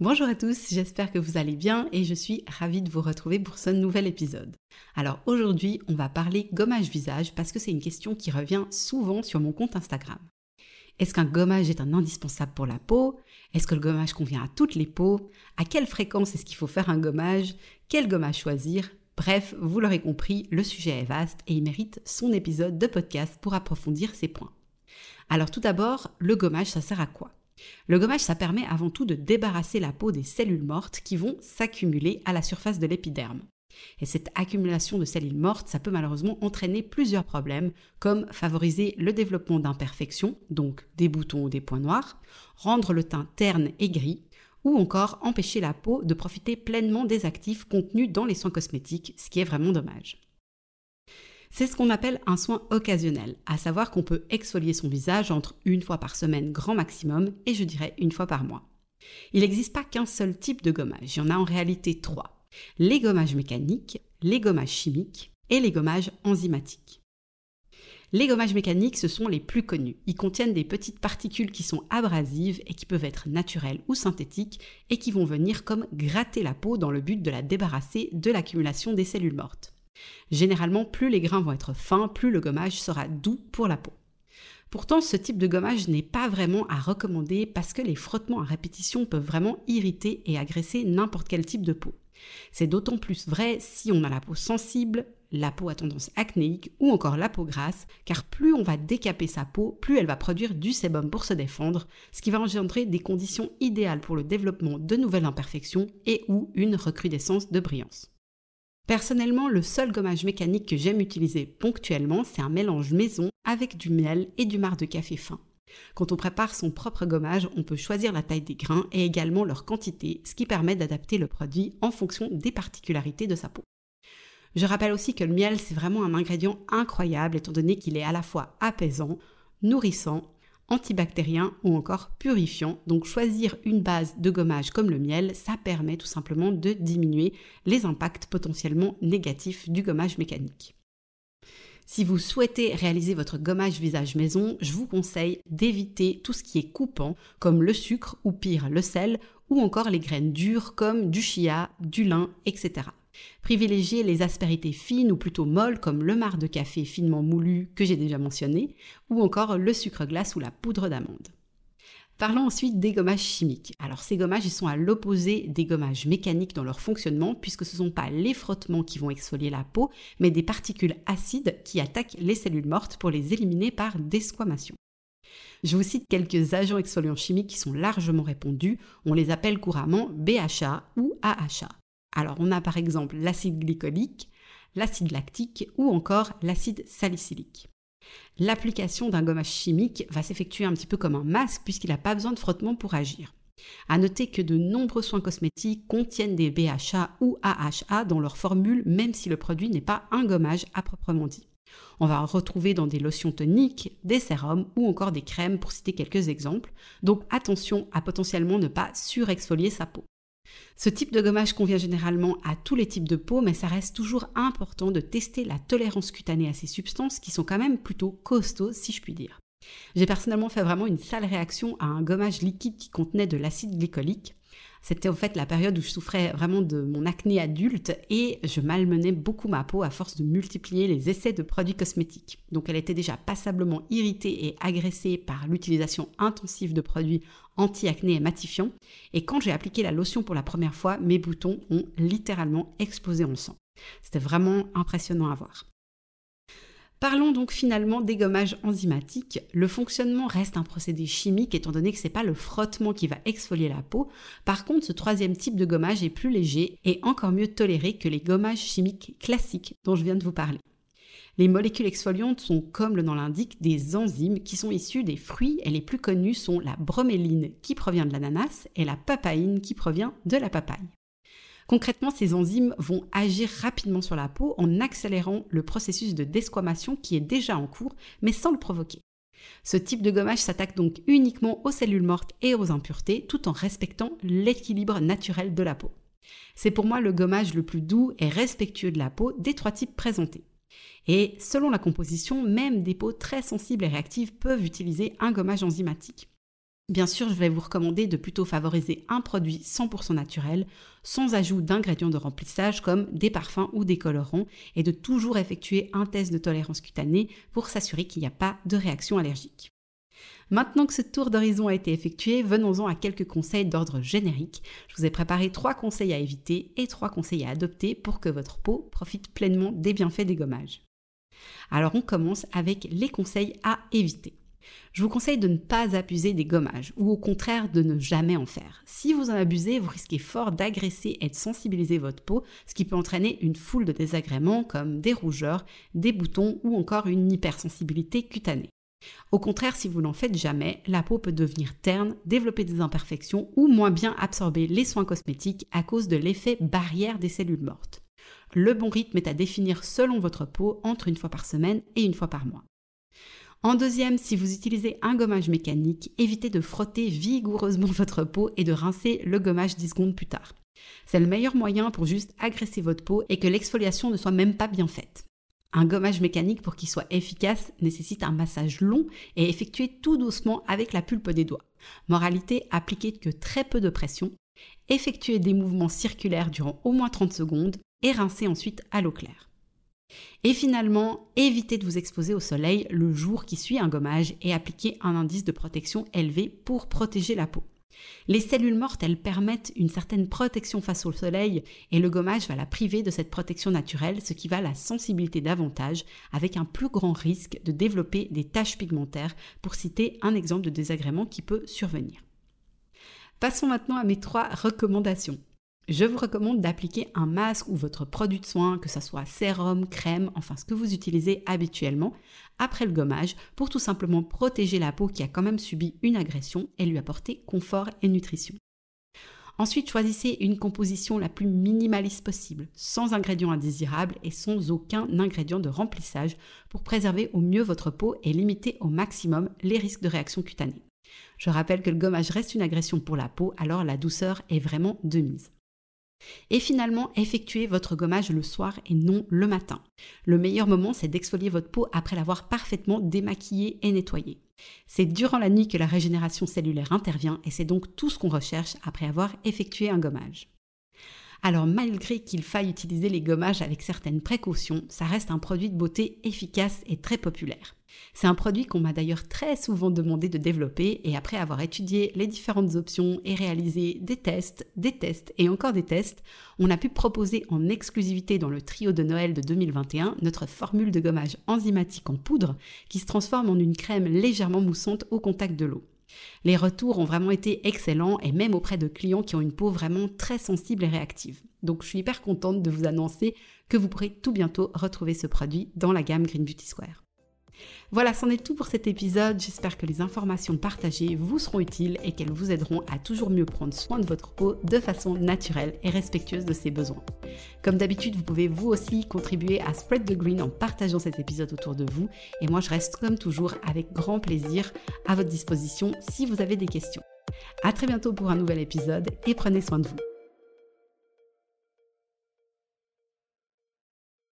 Bonjour à tous, j'espère que vous allez bien et je suis ravie de vous retrouver pour ce nouvel épisode. Alors aujourd'hui, on va parler gommage visage parce que c'est une question qui revient souvent sur mon compte Instagram. Est-ce qu'un gommage est un indispensable pour la peau? Est-ce que le gommage convient à toutes les peaux? À quelle fréquence est-ce qu'il faut faire un gommage? Quel gommage choisir? Bref, vous l'aurez compris, le sujet est vaste et il mérite son épisode de podcast pour approfondir ces points. Alors tout d'abord, le gommage, ça sert à quoi? Le gommage, ça permet avant tout de débarrasser la peau des cellules mortes qui vont s'accumuler à la surface de l'épiderme. Et cette accumulation de cellules mortes, ça peut malheureusement entraîner plusieurs problèmes, comme favoriser le développement d'imperfections, donc des boutons ou des points noirs, rendre le teint terne et gris, ou encore empêcher la peau de profiter pleinement des actifs contenus dans les soins cosmétiques, ce qui est vraiment dommage. C'est ce qu'on appelle un soin occasionnel, à savoir qu'on peut exfolier son visage entre une fois par semaine grand maximum et je dirais une fois par mois. Il n'existe pas qu'un seul type de gommage, il y en a en réalité trois. Les gommages mécaniques, les gommages chimiques et les gommages enzymatiques. Les gommages mécaniques, ce sont les plus connus. Ils contiennent des petites particules qui sont abrasives et qui peuvent être naturelles ou synthétiques et qui vont venir comme gratter la peau dans le but de la débarrasser de l'accumulation des cellules mortes. Généralement, plus les grains vont être fins, plus le gommage sera doux pour la peau. Pourtant, ce type de gommage n'est pas vraiment à recommander parce que les frottements à répétition peuvent vraiment irriter et agresser n'importe quel type de peau. C'est d'autant plus vrai si on a la peau sensible, la peau à tendance acnéique ou encore la peau grasse, car plus on va décaper sa peau, plus elle va produire du sébum pour se défendre, ce qui va engendrer des conditions idéales pour le développement de nouvelles imperfections et ou une recrudescence de brillance. Personnellement, le seul gommage mécanique que j'aime utiliser ponctuellement, c'est un mélange maison avec du miel et du marc de café fin. Quand on prépare son propre gommage, on peut choisir la taille des grains et également leur quantité, ce qui permet d'adapter le produit en fonction des particularités de sa peau. Je rappelle aussi que le miel, c'est vraiment un ingrédient incroyable étant donné qu'il est à la fois apaisant, nourrissant antibactérien ou encore purifiant. Donc choisir une base de gommage comme le miel, ça permet tout simplement de diminuer les impacts potentiellement négatifs du gommage mécanique. Si vous souhaitez réaliser votre gommage visage maison, je vous conseille d'éviter tout ce qui est coupant, comme le sucre ou pire le sel, ou encore les graines dures comme du chia, du lin, etc. Privilégiez les aspérités fines ou plutôt molles comme le marc de café finement moulu que j'ai déjà mentionné, ou encore le sucre glace ou la poudre d'amande. Parlons ensuite des gommages chimiques. Alors ces gommages, sont à l'opposé des gommages mécaniques dans leur fonctionnement puisque ce ne sont pas les frottements qui vont exfolier la peau, mais des particules acides qui attaquent les cellules mortes pour les éliminer par desquamation. Je vous cite quelques agents exfoliants chimiques qui sont largement répandus. On les appelle couramment BHA ou AHA. Alors on a par exemple l'acide glycolique, l'acide lactique ou encore l'acide salicylique. L'application d'un gommage chimique va s'effectuer un petit peu comme un masque puisqu'il n'a pas besoin de frottement pour agir. À noter que de nombreux soins cosmétiques contiennent des BHA ou AHA dans leur formule même si le produit n'est pas un gommage à proprement dit. On va en retrouver dans des lotions toniques, des sérums ou encore des crèmes pour citer quelques exemples. Donc attention à potentiellement ne pas surexfolier sa peau. Ce type de gommage convient généralement à tous les types de peau, mais ça reste toujours important de tester la tolérance cutanée à ces substances qui sont quand même plutôt costauds, si je puis dire. J'ai personnellement fait vraiment une sale réaction à un gommage liquide qui contenait de l'acide glycolique. C'était en fait la période où je souffrais vraiment de mon acné adulte et je malmenais beaucoup ma peau à force de multiplier les essais de produits cosmétiques. Donc elle était déjà passablement irritée et agressée par l'utilisation intensive de produits anti-acné et matifiants. Et quand j'ai appliqué la lotion pour la première fois, mes boutons ont littéralement explosé en sang. C'était vraiment impressionnant à voir. Parlons donc finalement des gommages enzymatiques. Le fonctionnement reste un procédé chimique étant donné que ce n'est pas le frottement qui va exfolier la peau. Par contre, ce troisième type de gommage est plus léger et encore mieux toléré que les gommages chimiques classiques dont je viens de vous parler. Les molécules exfoliantes sont, comme le nom l'indique, des enzymes qui sont issues des fruits et les plus connues sont la broméline qui provient de l'ananas et la papaïne qui provient de la papaye. Concrètement, ces enzymes vont agir rapidement sur la peau en accélérant le processus de desquamation qui est déjà en cours, mais sans le provoquer. Ce type de gommage s'attaque donc uniquement aux cellules mortes et aux impuretés, tout en respectant l'équilibre naturel de la peau. C'est pour moi le gommage le plus doux et respectueux de la peau des trois types présentés. Et selon la composition, même des peaux très sensibles et réactives peuvent utiliser un gommage enzymatique. Bien sûr, je vais vous recommander de plutôt favoriser un produit 100% naturel, sans ajout d'ingrédients de remplissage comme des parfums ou des colorants, et de toujours effectuer un test de tolérance cutanée pour s'assurer qu'il n'y a pas de réaction allergique. Maintenant que ce tour d'horizon a été effectué, venons-en à quelques conseils d'ordre générique. Je vous ai préparé trois conseils à éviter et trois conseils à adopter pour que votre peau profite pleinement des bienfaits des gommages. Alors on commence avec les conseils à éviter. Je vous conseille de ne pas abuser des gommages ou au contraire de ne jamais en faire. Si vous en abusez, vous risquez fort d'agresser et de sensibiliser votre peau, ce qui peut entraîner une foule de désagréments comme des rougeurs, des boutons ou encore une hypersensibilité cutanée. Au contraire, si vous n'en faites jamais, la peau peut devenir terne, développer des imperfections ou moins bien absorber les soins cosmétiques à cause de l'effet barrière des cellules mortes. Le bon rythme est à définir selon votre peau entre une fois par semaine et une fois par mois. En deuxième, si vous utilisez un gommage mécanique, évitez de frotter vigoureusement votre peau et de rincer le gommage 10 secondes plus tard. C'est le meilleur moyen pour juste agresser votre peau et que l'exfoliation ne soit même pas bien faite. Un gommage mécanique, pour qu'il soit efficace, nécessite un massage long et effectué tout doucement avec la pulpe des doigts. Moralité, appliquez que très peu de pression, effectuez des mouvements circulaires durant au moins 30 secondes et rincez ensuite à l'eau claire. Et finalement, évitez de vous exposer au soleil le jour qui suit un gommage et appliquez un indice de protection élevé pour protéger la peau. Les cellules mortes, elles permettent une certaine protection face au soleil et le gommage va la priver de cette protection naturelle, ce qui va la sensibilité davantage avec un plus grand risque de développer des taches pigmentaires, pour citer un exemple de désagrément qui peut survenir. Passons maintenant à mes trois recommandations. Je vous recommande d'appliquer un masque ou votre produit de soin, que ce soit sérum, crème, enfin ce que vous utilisez habituellement, après le gommage, pour tout simplement protéger la peau qui a quand même subi une agression et lui apporter confort et nutrition. Ensuite, choisissez une composition la plus minimaliste possible, sans ingrédients indésirables et sans aucun ingrédient de remplissage pour préserver au mieux votre peau et limiter au maximum les risques de réaction cutanée. Je rappelle que le gommage reste une agression pour la peau, alors la douceur est vraiment de mise. Et finalement, effectuez votre gommage le soir et non le matin. Le meilleur moment, c'est d'exfolier votre peau après l'avoir parfaitement démaquillée et nettoyée. C'est durant la nuit que la régénération cellulaire intervient et c'est donc tout ce qu'on recherche après avoir effectué un gommage. Alors malgré qu'il faille utiliser les gommages avec certaines précautions, ça reste un produit de beauté efficace et très populaire. C'est un produit qu'on m'a d'ailleurs très souvent demandé de développer et après avoir étudié les différentes options et réalisé des tests, des tests et encore des tests, on a pu proposer en exclusivité dans le trio de Noël de 2021 notre formule de gommage enzymatique en poudre qui se transforme en une crème légèrement moussante au contact de l'eau. Les retours ont vraiment été excellents et même auprès de clients qui ont une peau vraiment très sensible et réactive. Donc je suis hyper contente de vous annoncer que vous pourrez tout bientôt retrouver ce produit dans la gamme Green Beauty Square. Voilà, c'en est tout pour cet épisode. J'espère que les informations partagées vous seront utiles et qu'elles vous aideront à toujours mieux prendre soin de votre peau de façon naturelle et respectueuse de ses besoins. Comme d'habitude, vous pouvez vous aussi contribuer à Spread the Green en partageant cet épisode autour de vous. Et moi, je reste comme toujours avec grand plaisir à votre disposition si vous avez des questions. À très bientôt pour un nouvel épisode et prenez soin de vous.